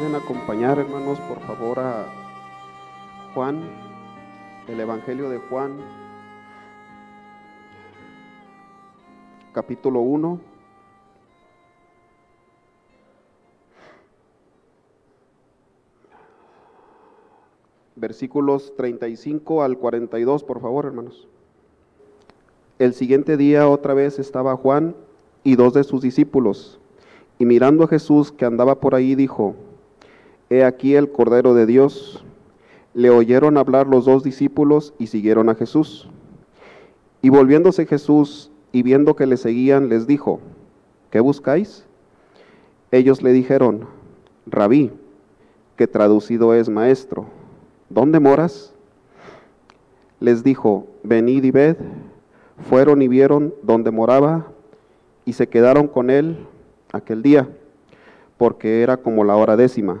pueden acompañar, hermanos, por favor, a Juan, el Evangelio de Juan, capítulo 1. Versículos 35 al 42, por favor, hermanos. El siguiente día otra vez estaba Juan y dos de sus discípulos, y mirando a Jesús que andaba por ahí, dijo, He aquí el Cordero de Dios. Le oyeron hablar los dos discípulos y siguieron a Jesús. Y volviéndose Jesús y viendo que le seguían, les dijo, ¿qué buscáis? Ellos le dijeron, Rabí, que traducido es maestro, ¿dónde moras? Les dijo, venid y ved. Fueron y vieron dónde moraba y se quedaron con él aquel día, porque era como la hora décima.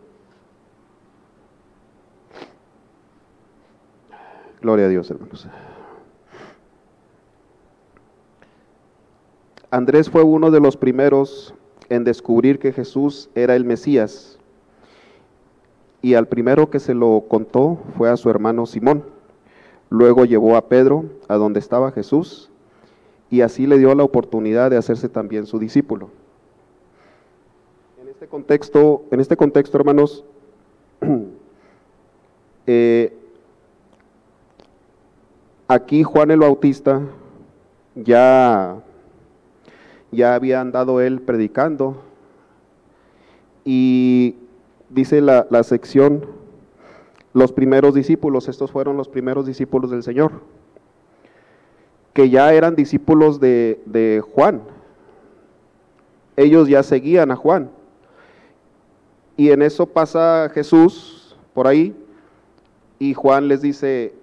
Gloria a Dios, hermanos. Andrés fue uno de los primeros en descubrir que Jesús era el Mesías. Y al primero que se lo contó fue a su hermano Simón. Luego llevó a Pedro a donde estaba Jesús y así le dio la oportunidad de hacerse también su discípulo. En este contexto, en este contexto hermanos, eh, aquí Juan el Bautista ya, ya había andado él predicando y dice la, la sección, los primeros discípulos, estos fueron los primeros discípulos del Señor, que ya eran discípulos de, de Juan. Ellos ya seguían a Juan. Y en eso pasa Jesús por ahí y Juan les dice,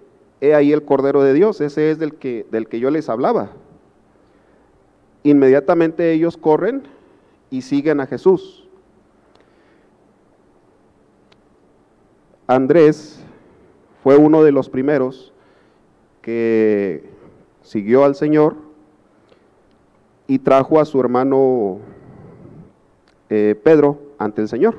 he ahí el Cordero de Dios, ese es del que, del que yo les hablaba. Inmediatamente ellos corren y siguen a Jesús. Andrés fue uno de los primeros que siguió al Señor y trajo a su hermano eh, Pedro ante el Señor.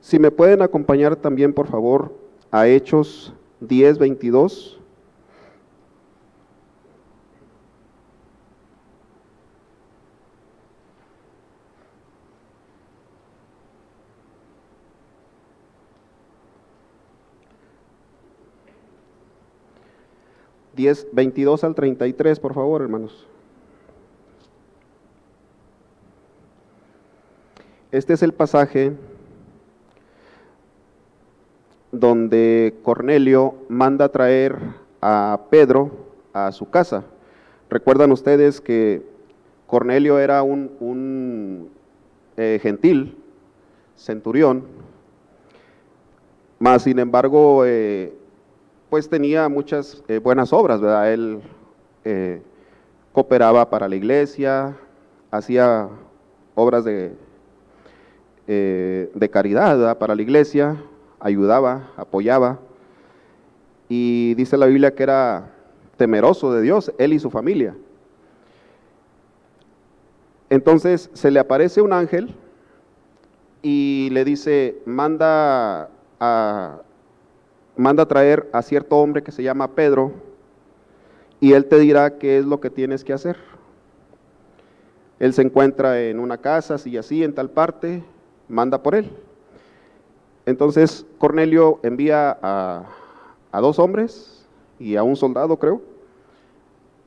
Si me pueden acompañar también, por favor, a Hechos 10, 22. Diez, 22 al 33, por favor, hermanos. Este es el pasaje donde Cornelio manda traer a Pedro a su casa. Recuerdan ustedes que Cornelio era un, eh, gentil, centurión, más sin embargo, eh, pues tenía muchas eh, buenas obras, ¿verdad? Él cooperaba para la iglesia, hacía obras de, de caridad para la iglesia, ayudaba, apoyaba. Y dice la Biblia que era temeroso de Dios, él y su familia. Entonces se le aparece un ángel y le dice, manda a, manda a traer a cierto hombre que se llama Pedro y él te dirá qué es lo que tienes que hacer. Él se encuentra en una casa, así y así, en tal parte, manda por él. Entonces Cornelio envía a, dos hombres y a un soldado, creo,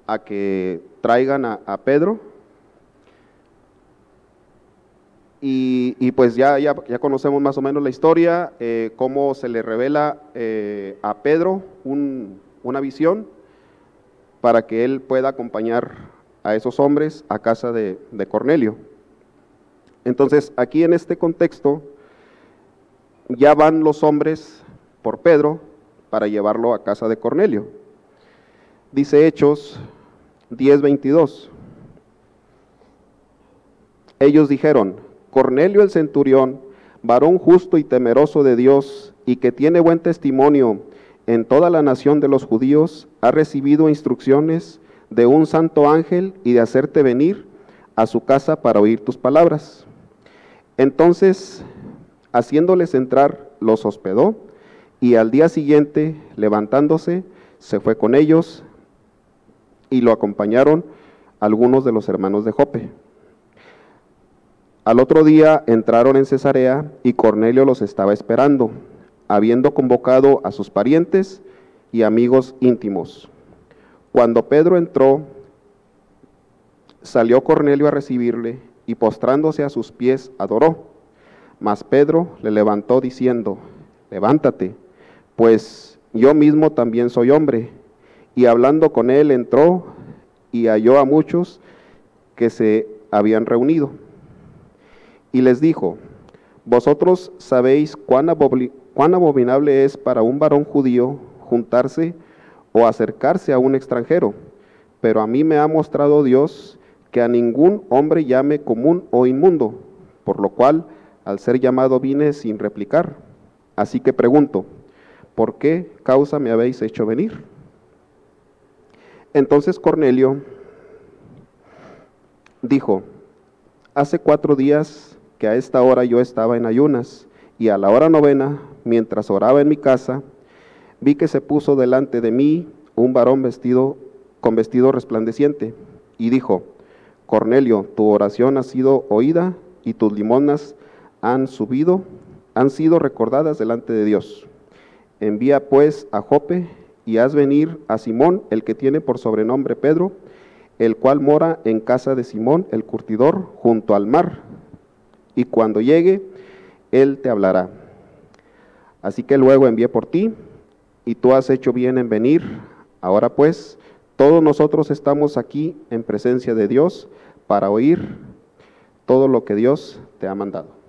a que traigan a, Pedro. Y, pues ya, ya, conocemos más o menos la historia, eh, cómo se le revela eh, a Pedro una visión para que él pueda acompañar a esos hombres a casa de Cornelio. Entonces, aquí en este contexto, ya van los hombres por Pedro para llevarlo a casa de Cornelio. Dice Hechos 10:22. Ellos dijeron, Cornelio el centurión, varón justo y temeroso de Dios y que tiene buen testimonio en toda la nación de los judíos, ha recibido instrucciones de un santo ángel y de hacerte venir a su casa para oír tus palabras. Entonces, haciéndoles entrar, los hospedó y al día siguiente, levantándose, se fue con ellos y lo acompañaron algunos de los hermanos de Jope. Al otro día entraron en Cesarea y Cornelio los estaba esperando, habiendo convocado a sus parientes y amigos íntimos. Cuando Pedro entró, salió Cornelio a recibirle y postrándose a sus pies adoró. Mas Pedro le levantó diciendo, levántate, pues yo mismo también soy hombre. Y hablando con él entró y halló a muchos que se habían reunido y les dijo, vosotros sabéis cuán, abominable es para un varón judío juntarse o acercarse a un extranjero, pero a mí me ha mostrado Dios que a ningún hombre llame común o inmundo, por lo cual al ser llamado vine sin replicar. Así que pregunto, ¿por qué causa me habéis hecho venir? Entonces Cornelio dijo, hace cuatro días que a esta hora yo estaba en ayunas, y a la hora novena, mientras oraba en mi casa, vi que se puso delante de mí un varón vestido con vestido resplandeciente, y dijo, Cornelio, tu oración ha sido oída y tus limonas han subido, han sido recordadas delante de Dios. Envía pues a Jope y haz venir a Simón, el que tiene por sobrenombre Pedro, el cual mora en casa de Simón el curtidor junto al mar y cuando llegue, Él te hablará. Así que luego envié por ti, y tú has hecho bien en venir. Ahora pues, todos nosotros estamos aquí en presencia de Dios para oír todo lo que Dios te ha mandado.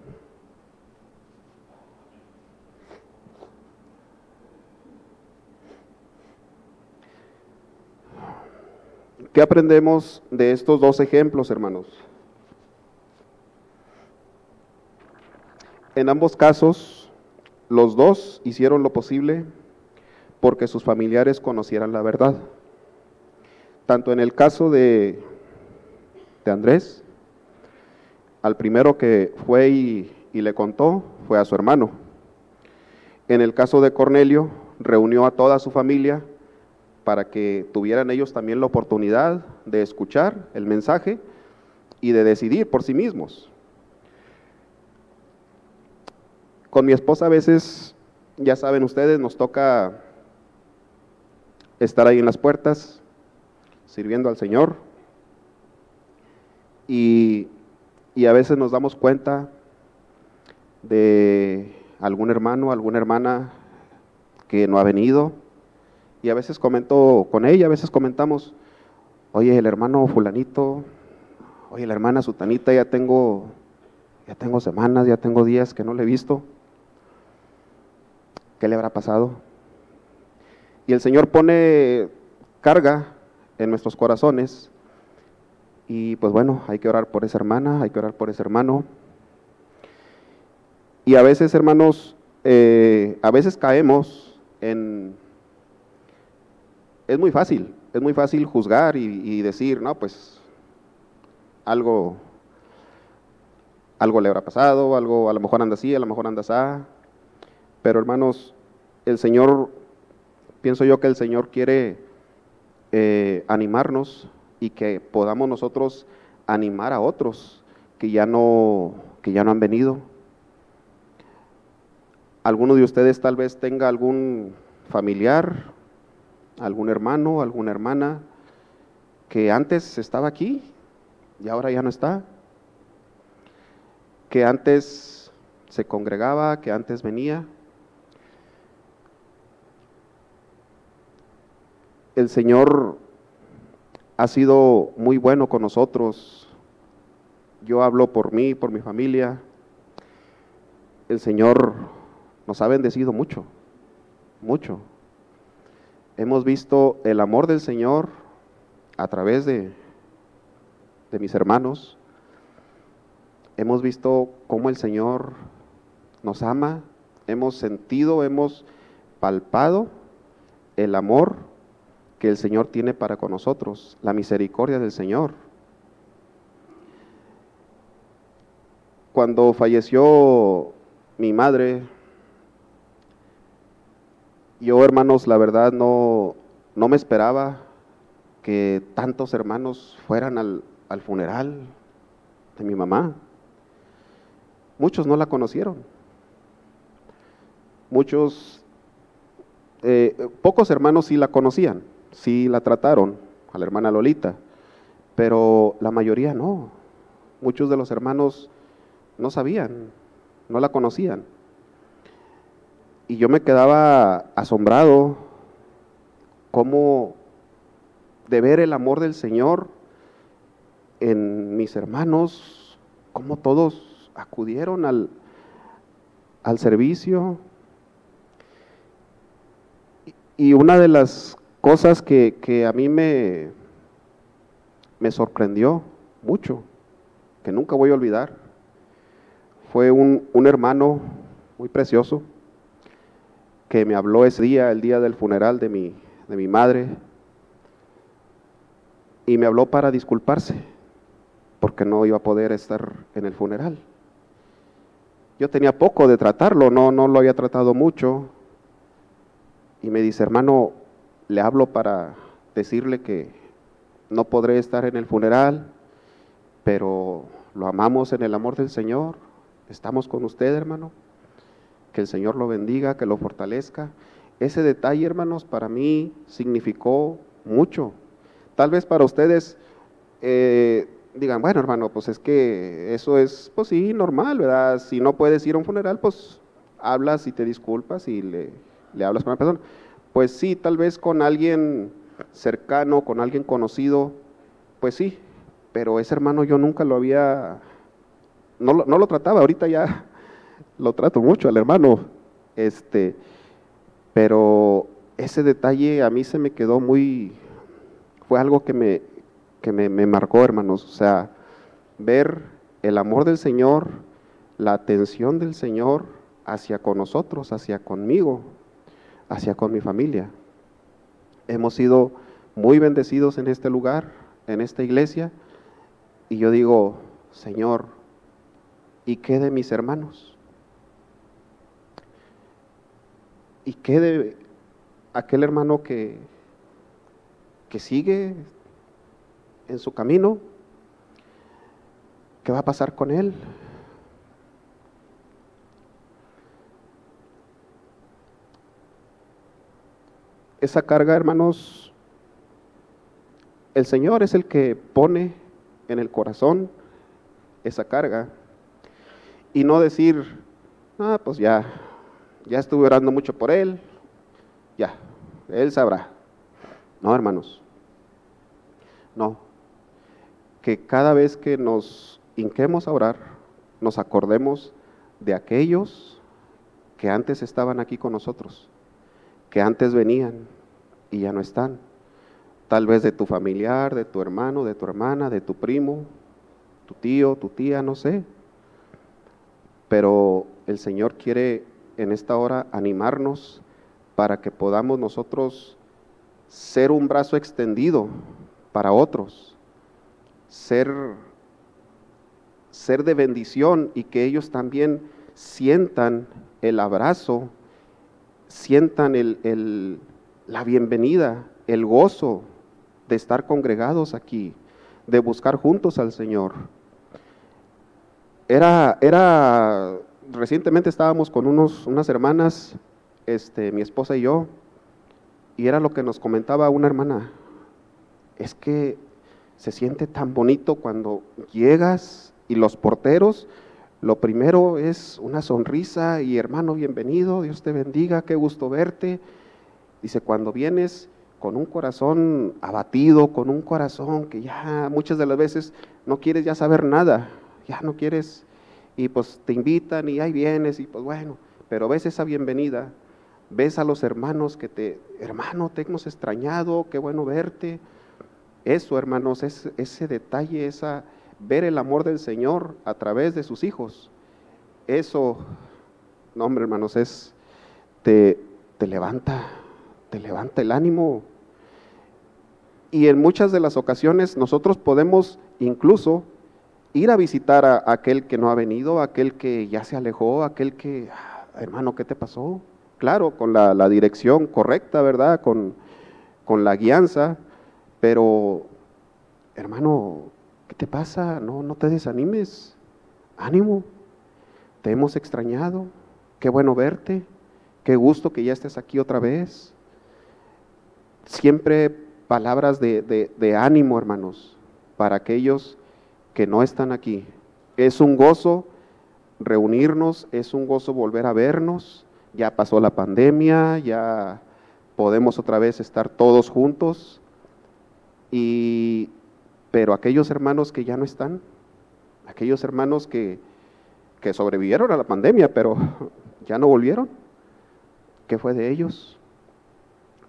¿Qué aprendemos de estos dos ejemplos, hermanos? En ambos casos, los dos hicieron lo posible porque sus familiares conocieran la verdad. Tanto en el caso de, de Andrés, al primero que fue y, y le contó fue a su hermano. En el caso de Cornelio, reunió a toda su familia para que tuvieran ellos también la oportunidad de escuchar el mensaje y de decidir por sí mismos. Con mi esposa a veces, ya saben ustedes, nos toca estar ahí en las puertas, sirviendo al Señor. Y, a veces nos damos cuenta de algún hermano, alguna hermana que no ha venido. Y a veces comento con ella, a veces comentamos, oye, el hermano fulanito, oye, la hermana sutanita, ya tengo, ya tengo semanas, ya tengo días que no le he visto. ¿Qué le habrá pasado? Y el Señor pone carga en nuestros corazones. Y pues bueno, hay que orar por esa hermana, hay que orar por ese hermano. Y a veces, hermanos, eh, a veces caemos en... Es muy fácil, es muy fácil juzgar y, decir, no, pues algo, algo le habrá pasado, algo a lo mejor anda así, a lo mejor anda así. Pero hermanos, el Señor, pienso yo que el Señor quiere eh, animarnos y que podamos nosotros animar a otros que ya no, que ya no han venido. Alguno de ustedes tal vez tenga algún familiar, algún hermano, alguna hermana que antes estaba aquí y ahora ya no está. Que antes se congregaba, que antes venía el Señor ha sido muy bueno con nosotros. Yo hablo por mí, por mi familia. El Señor nos ha bendecido mucho, mucho. Hemos visto el amor del Señor a través de, de mis hermanos. Hemos visto cómo el Señor nos ama, hemos sentido, hemos palpado el amor que el Señor tiene para con nosotros, la misericordia del Señor. Cuando falleció mi madre, yo hermanos, la verdad no, no me esperaba que tantos hermanos fueran al, al funeral de mi mamá. Muchos no la conocieron. Muchos, eh, pocos hermanos sí la conocían, sí la trataron, a la hermana Lolita, pero la mayoría no. Muchos de los hermanos no sabían, no la conocían. Y yo me quedaba asombrado cómo de ver el amor del Señor en mis hermanos, cómo todos acudieron al, al servicio. Y una de las cosas que, que a mí me, me sorprendió mucho, que nunca voy a olvidar, fue un, un hermano muy precioso que me habló ese día, el día del funeral de mi, de mi madre, y me habló para disculparse, porque no iba a poder estar en el funeral. Yo tenía poco de tratarlo, no, no lo había tratado mucho, y me dice, hermano, le hablo para decirle que no podré estar en el funeral, pero lo amamos en el amor del Señor, estamos con usted, hermano que el Señor lo bendiga, que lo fortalezca. Ese detalle, hermanos, para mí significó mucho. Tal vez para ustedes eh, digan, bueno, hermano, pues es que eso es, pues sí, normal, ¿verdad? Si no puedes ir a un funeral, pues hablas y te disculpas y le, le hablas con la persona. Pues sí, tal vez con alguien cercano, con alguien conocido, pues sí, pero ese hermano yo nunca lo había, no no lo trataba, ahorita ya lo trato mucho al hermano, este, pero ese detalle a mí se me quedó muy, fue algo que me, que me, me marcó, hermanos, o sea, ver el amor del Señor, la atención del Señor hacia con nosotros, hacia conmigo, hacia con mi familia. Hemos sido muy bendecidos en este lugar, en esta iglesia, y yo digo, Señor, ¿y qué de mis hermanos? ¿Y qué de aquel hermano que, que sigue en su camino? ¿Qué va a pasar con él? Esa carga, hermanos, el Señor es el que pone en el corazón esa carga y no decir, ah, pues ya, ya estuve orando mucho por él, ya, él sabrá. No, hermanos, no. Que cada vez que nos hinquemos a orar, nos acordemos de aquellos que antes estaban aquí con nosotros, que antes venían y ya no están. Tal vez de tu familiar, de tu hermano, de tu hermana, de tu primo, tu tío, tu tía, no sé. Pero el Señor quiere en esta hora animarnos para que podamos nosotros ser un brazo extendido para otros, ser, ser de bendición y que ellos también sientan el abrazo, sientan el, la bienvenida, el gozo de estar congregados aquí, de buscar juntos al Señor. Era, era recientemente estábamos con unos, unas hermanas, este, mi esposa y yo, y era lo que nos comentaba una hermana, es que se siente tan bonito cuando llegas y los porteros, lo primero es una sonrisa y hermano, bienvenido, Dios te bendiga, qué gusto verte. Dice, cuando vienes con un corazón abatido, con un corazón que ya muchas de las veces no quieres ya saber nada, ya no quieres y pues te invitan y ahí vienes y pues bueno, pero ves esa bienvenida, ves a los hermanos que te, hermano, te hemos extrañado, qué bueno verte. Eso, hermanos, es ese detalle, esa ver el amor del Señor a través de sus hijos. Eso, no, hermanos, es te, te levanta, te levanta el ánimo. Y en muchas de las ocasiones nosotros podemos incluso ir a visitar a, aquel que no ha venido, aquel que ya se alejó, aquel que, ah, hermano, ¿qué te pasó? Claro, con la, dirección correcta, ¿verdad? Con, con, la guianza, pero, hermano, ¿qué te pasa? No, no te desanimes, ánimo, te hemos extrañado, qué bueno verte, qué gusto que ya estés aquí otra vez. Siempre palabras de, de ánimo, hermanos, para aquellos que no están aquí. Es un gozo reunirnos, es un gozo volver a vernos. Ya pasó la pandemia, ya podemos otra vez estar todos juntos. Y pero aquellos hermanos que ya no están, aquellos hermanos que, que sobrevivieron a la pandemia, pero ya no volvieron, ¿qué fue de ellos?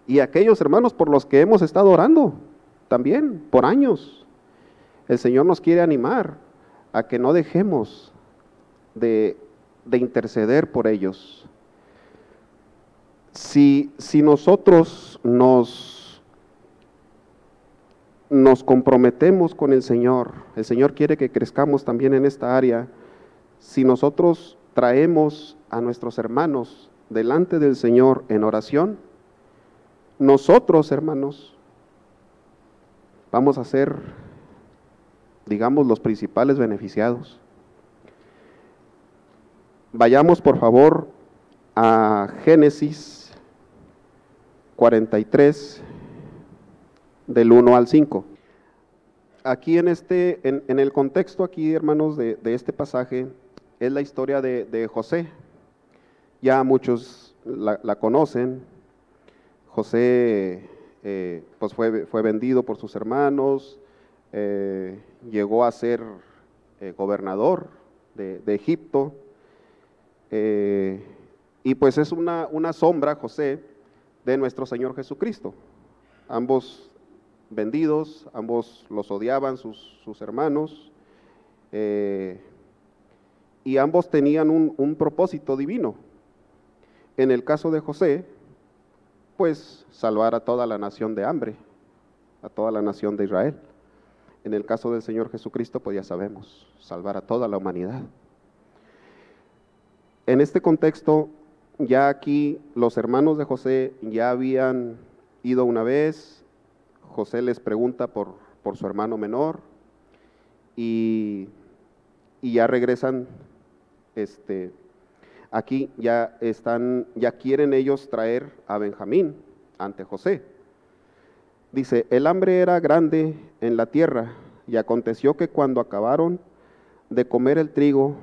Y aquellos hermanos por los que hemos estado orando también por años, el Señor nos quiere animar a que no dejemos de, interceder por ellos. Si, si nosotros nos, nos comprometemos con el Señor, el Señor quiere que crezcamos también en esta área, si nosotros traemos a nuestros hermanos delante del Señor en oración, nosotros, hermanos, vamos a ser digamos, los principales beneficiados. Vayamos por favor a Génesis 43, del 1 al 5. Aquí en, este, en, el contexto aquí, hermanos, de, este pasaje, es la historia de, José. Ya muchos la, conocen. José eh, pues fue, fue vendido por sus hermanos, eh, llegó a ser eh, gobernador de, Egipto. Eh, y pues es una, sombra, José, de nuestro Señor Jesucristo. Ambos vendidos, ambos los odiaban sus, hermanos, y ambos tenían un propósito divino. En el caso de José, pues salvar a toda la nación de hambre, a toda la nación de Israel. En el caso del Señor Jesucristo, pues ya sabemos, salvar a toda la humanidad. En este contexto, ya aquí los hermanos de José ya habían ido una vez, José les pregunta por, por su hermano menor y, y ya regresan, este, aquí ya están, ya quieren ellos traer a Benjamín ante José. Dice, el hambre era grande en la tierra, y aconteció que cuando acabaron de comer el trigo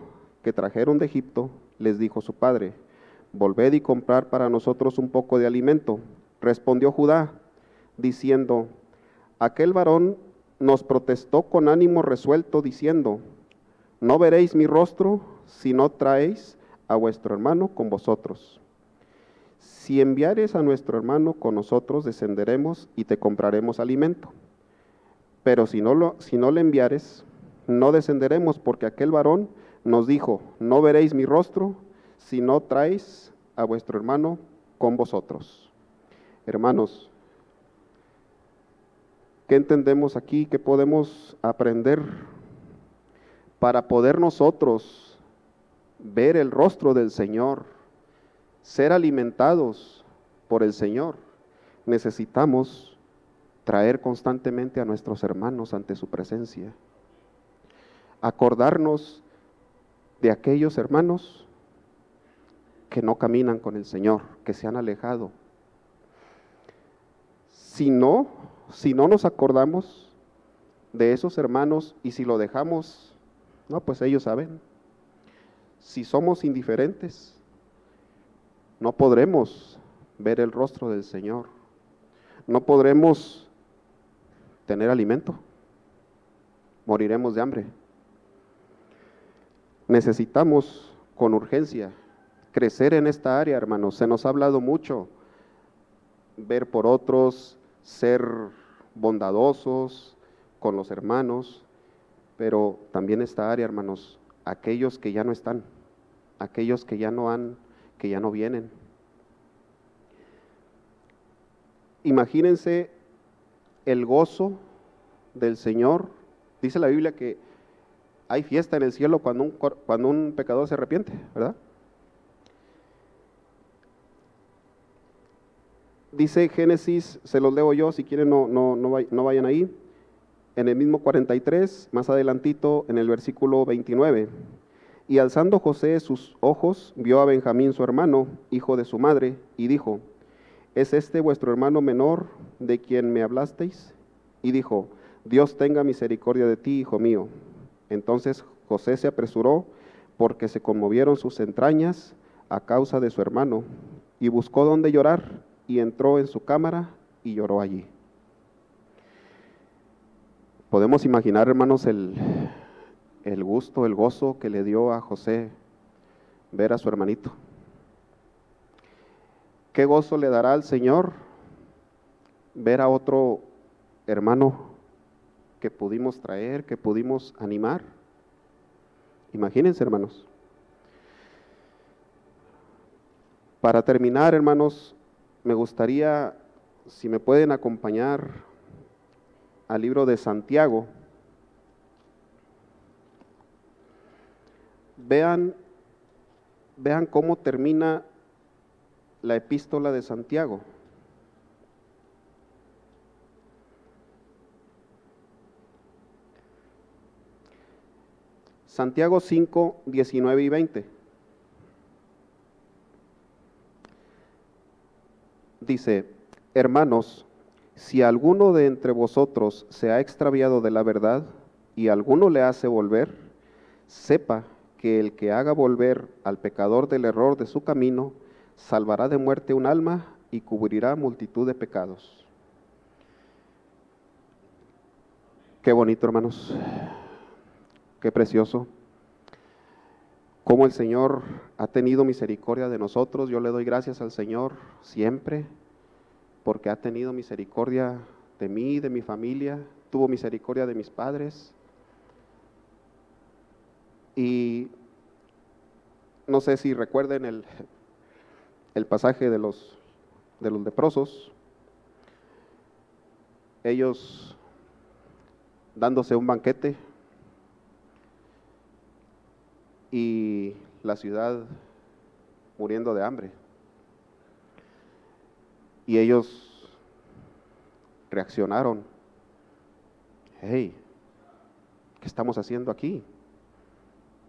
que trajeron de Egipto, les dijo su padre, volved y comprar para nosotros un poco de alimento. Respondió Judá, diciendo, aquel varón nos protestó con ánimo resuelto, diciendo, no veréis mi rostro si no traéis a vuestro hermano con vosotros. Si enviares a nuestro hermano con nosotros, descenderemos y te compraremos alimento. Pero si no, lo, si no le enviares, no descenderemos, porque aquel varón nos dijo, no veréis mi rostro si no traéis a vuestro hermano con vosotros. Hermanos, ¿qué entendemos aquí? ¿Qué podemos aprender para poder nosotros ver el rostro del Señor? Ser alimentados por el Señor, necesitamos traer constantemente a nuestros hermanos ante su presencia. Acordarnos de aquellos hermanos que no caminan con el Señor, que se han alejado. Si no, si no nos acordamos de esos hermanos y si lo dejamos, no, pues ellos saben. Si somos indiferentes, no podremos ver el rostro del Señor. No podremos tener alimento. Moriremos de hambre. Necesitamos con urgencia crecer en esta área, hermanos. Se nos ha hablado mucho, ver por otros, ser bondadosos con los hermanos, pero también esta área, hermanos, aquellos que ya no están, aquellos que ya no han, que ya no vienen. Imagínense el gozo del Señor. Dice la Biblia que hay fiesta en el cielo cuando un, cuando un pecador se arrepiente, ¿verdad? Dice Génesis, se los leo yo, si quieren no, no, no, vayan ahí, en el mismo 43, más adelantito en el versículo 29. Y alzando José sus ojos, vio a Benjamín su hermano, hijo de su madre, y dijo, ¿es este vuestro hermano menor de quien me hablasteis? Y dijo, Dios tenga misericordia de ti, hijo mío. Entonces José se apresuró porque se conmovieron sus entrañas a causa de su hermano, y buscó donde llorar y entró en su cámara y lloró allí. Podemos imaginar, hermanos, el, el gusto, el gozo que le dio a José ver a su hermanito. ¿Qué gozo le dará al Señor ver a otro hermano que pudimos traer, que pudimos animar? Imagínense, hermanos. Para terminar, hermanos, me gustaría, si me pueden acompañar al libro de Santiago, vean, vean cómo termina la epístola de Santiago. Santiago 5, 19 y 20. dice, hermanos, si alguno de entre vosotros se ha extraviado de la verdad y alguno le hace volver, sepa que el que haga volver al pecador del error de su camino, salvará de muerte un alma y cubrirá multitud de pecados. Qué bonito, hermanos. Qué precioso. Cómo el Señor ha tenido misericordia de nosotros. Yo le doy gracias al Señor siempre porque ha tenido misericordia de mí, de mi familia, tuvo misericordia de mis padres. Y no sé si recuerden el, el pasaje de los, de los leprosos, ellos dándose un banquete y la ciudad muriendo de hambre. Y ellos reaccionaron. Hey, ¿qué estamos haciendo aquí?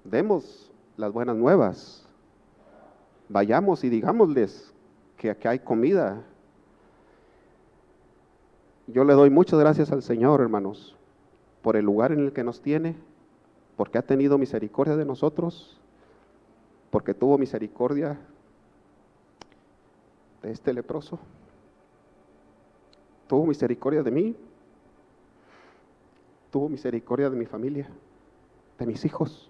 Demos las buenas nuevas. Vayamos y digámosles que aquí hay comida. Yo le doy muchas gracias al Señor, hermanos, por el lugar en el que nos tiene, porque ha tenido misericordia de nosotros, porque tuvo misericordia de este leproso tuvo misericordia de mí, tuvo misericordia de mi familia, de mis hijos.